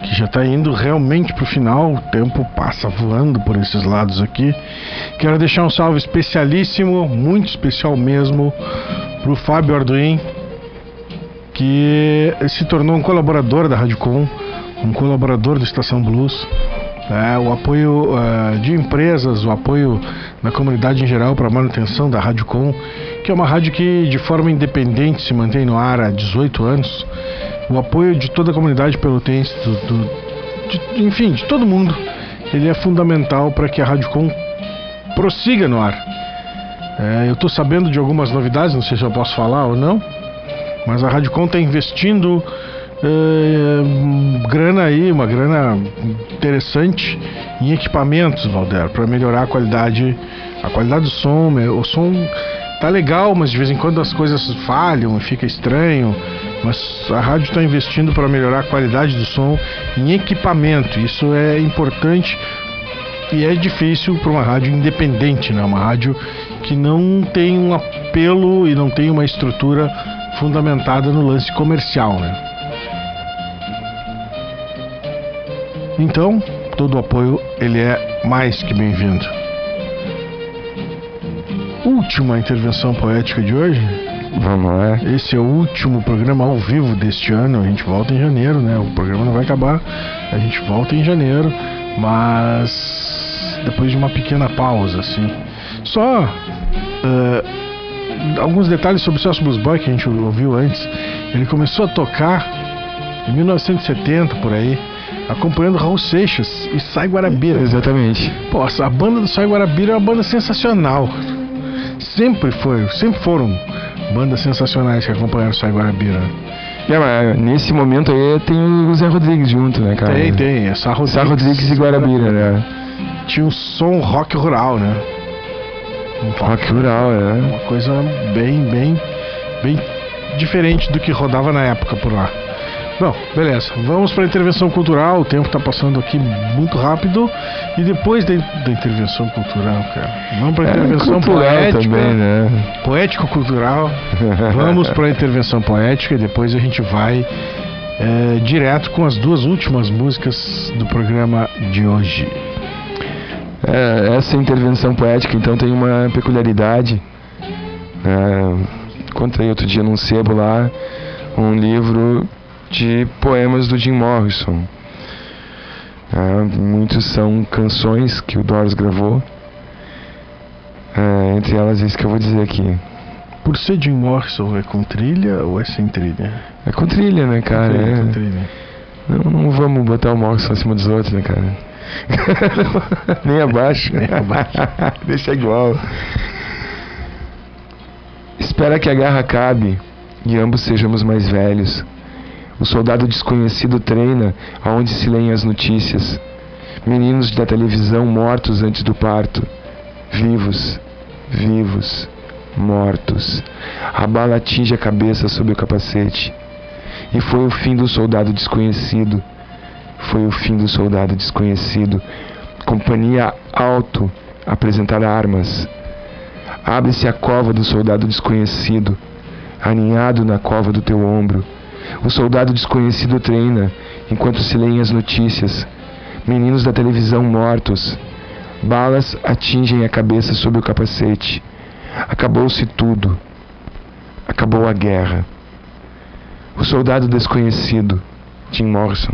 A: que já está indo realmente para o final. O tempo passa voando por esses lados aqui. Quero deixar um salve especialíssimo, muito especial mesmo, para o Fábio Arduin, que se tornou um colaborador da Rádio Com, um colaborador do Estação Blues. É, o apoio uh, de empresas, o apoio da comunidade em geral para a manutenção da Rádio Com, que é uma rádio que de forma independente se mantém no ar há 18 anos. O apoio de toda a comunidade pelotense, do, do, de, enfim, de todo mundo, ele é fundamental para que a Rádio Com prossiga no ar. É, eu estou sabendo de algumas novidades, não sei se eu posso falar ou não, mas a Rádio Com está investindo Uh, grana aí, uma grana interessante em equipamentos, Valder, para melhorar a qualidade, a qualidade do som. O som tá legal, mas de vez em quando as coisas falham, fica estranho. Mas a rádio está investindo para melhorar a qualidade do som em equipamento. Isso é importante e é difícil para uma rádio independente, né? Uma rádio que não tem um apelo e não tem uma estrutura fundamentada no lance comercial, né? Então, todo o apoio ele é mais que bem-vindo. Última intervenção poética de hoje.
C: Vamos lá.
A: Esse é o último programa ao vivo deste ano. A gente volta em janeiro, né? O programa não vai acabar. A gente volta em janeiro, mas depois de uma pequena pausa, assim. Só uh, alguns detalhes sobre o Celso Blues Boy que a gente ouviu antes. Ele começou a tocar em 1970 por aí acompanhando Raul Seixas e Sai Guarabira.
C: Exatamente.
A: Pô, a banda do Sai Guarabira é uma banda sensacional. Sempre foi, sempre foram bandas sensacionais que acompanharam o Sai Guarabira.
C: É, nesse momento aí tem o Zé Rodrigues junto, né, cara?
A: Tem, tem. É Sá Rodrigues,
C: Sá Rodrigues e Guarabira, né?
A: Tinha um som rock rural, né? Um
C: rock rural, é.
A: Uma coisa bem, bem, bem diferente do que rodava na época por lá. Bom, beleza. Vamos para a intervenção cultural. O tempo está passando aqui muito rápido. E depois da, da intervenção cultural, cara, vamos para a
C: É,
A: intervenção
C: cultural
A: poética.
C: também, né?
A: Poético-cultural. Vamos para a intervenção poética e depois a gente vai é, direto com as duas últimas músicas do programa de hoje.
C: É, essa intervenção poética, então, tem uma peculiaridade. É, encontrei outro dia num sebo lá um livro de poemas do Jim Morrison. É, muitos são canções que o Doris gravou. É, entre elas, esse que eu vou dizer aqui.
A: Por ser Jim Morrison, é com trilha ou é sem trilha?
C: É com trilha, né, cara? É.
A: com trilha.
C: Não, não vamos botar o Morrison acima dos outros, né, cara? Nem abaixo.
A: Nem abaixo.
C: Deixa igual. Espera que a guerra acabe e ambos sejamos mais velhos. O soldado desconhecido treina aonde se leem as notícias. Meninos da televisão mortos antes do parto. Vivos, vivos, mortos. A bala atinge a cabeça sob o capacete. E foi o fim do soldado desconhecido. Foi o fim do soldado desconhecido. Companhia alto apresentar armas. Abre-se a cova do soldado desconhecido, aninhado na cova do teu ombro. O soldado desconhecido treina, enquanto se leem as notícias. Meninos da televisão mortos. Balas atingem a cabeça sob o capacete. Acabou-se tudo. Acabou a guerra. O soldado desconhecido, Jim Morrison.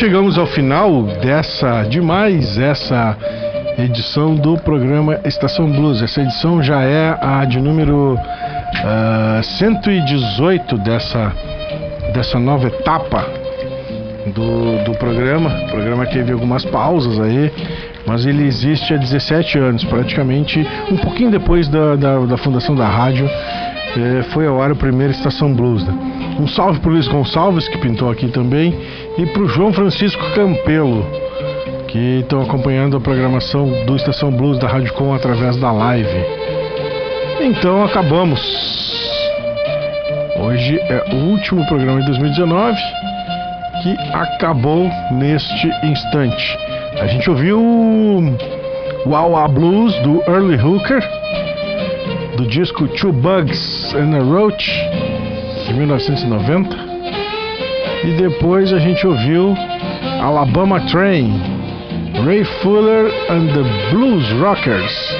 A: Chegamos ao final dessa demais essa edição do programa Estação Blues. Essa edição já é a de número ah, 118 dessa dessa nova etapa do, do programa. O programa teve algumas pausas aí, mas ele existe há 17 anos, praticamente um pouquinho depois da, da, da fundação da rádio. eh, foi ao ar o primeiro Estação Blues. né? Um salve para o Luiz Gonçalves, que pintou aqui também, e para o João Francisco Campelo, que estão acompanhando a programação do Estação Blues da Rádio Com através da live. Então acabamos. Hoje é o último programa de 2019 que acabou neste instante. A gente ouviu Wawa Blues do Early Hooker, do disco Two Bugs and a Roach, 1990. E depois a gente ouviu Alabama Train, Ray Fuller and the Blues Rockers,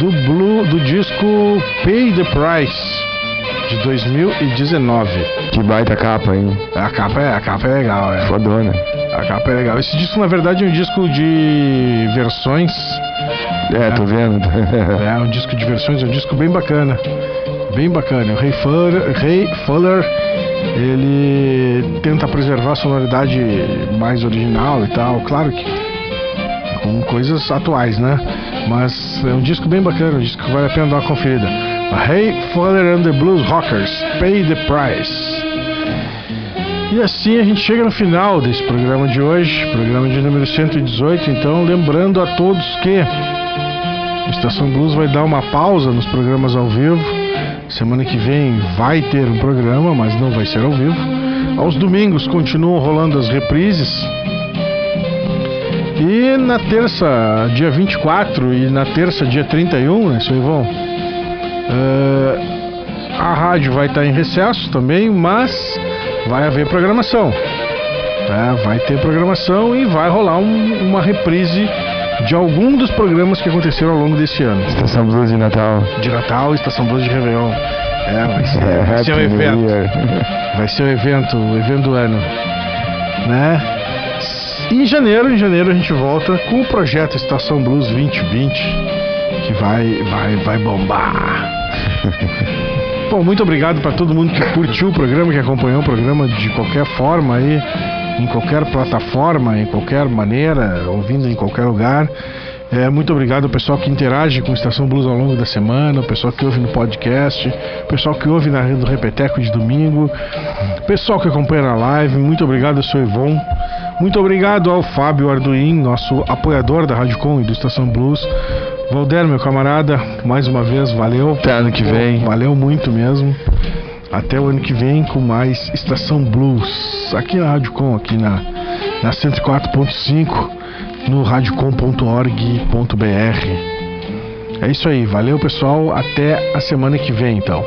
A: do, blue, do disco Pay the Price, de 2019.
C: Que baita capa, hein?
A: A capa é, a capa é legal, é.
C: Fodona.
A: A capa é legal. Esse disco, na verdade, é um disco de versões.
C: É, tô vendo.
A: É um disco de versões, é um disco bem bacana. Bem bacana. O Ray Fuller, Ray Fuller ele tenta preservar a sonoridade mais original e tal. Claro que com coisas atuais, né? Mas é um disco bem bacana, um disco que vale a pena dar uma conferida. Ray Fuller and the Blues Rockers, Pay the Price. E assim a gente chega no final desse programa de hoje, programa de número 118. Então, lembrando a todos que Estação Blues vai dar uma pausa nos programas ao vivo. Semana que vem vai ter um programa, mas não vai ser ao vivo. Aos domingos continuam rolando as reprises. E na terça, dia 24 e na terça, dia 31, né, seu Ivon? eh, a rádio vai estar em recesso também, mas vai haver programação. tá? Vai ter programação e vai rolar um- uma reprise de algum dos programas que aconteceram ao longo desse ano.
C: Estação Blues de Natal.
A: De Natal, Estação Blues de Réveillon. É, vai ser,
C: É,
A: vai ser um evento.
C: Year.
A: Vai ser o evento, o evento do ano. Né? Em janeiro, em janeiro a gente volta com o projeto Estação Blues 2020, que vai, vai, vai bombar. Bom, muito obrigado para todo mundo que curtiu o programa, que acompanhou o programa de qualquer forma aí, em qualquer plataforma, em qualquer maneira, ouvindo em qualquer lugar. É, muito obrigado ao pessoal que interage com a Estação Blues ao longo da semana, o pessoal que ouve no podcast, o pessoal que ouve na rede do Repeteco de domingo, o pessoal que acompanha na live. Muito obrigado, eu sou Ivon. Muito obrigado ao Fábio Arduin, nosso apoiador da Rádio Com e do Estação Blues. Valder, meu camarada, mais uma vez, valeu.
C: Até ano que vem.
A: Valeu muito mesmo. Até o ano que vem com mais Estação Blues, aqui na Rádio Com, aqui na, na 104.5, no radiocom.org.br. É isso aí, valeu pessoal, até a semana que vem então.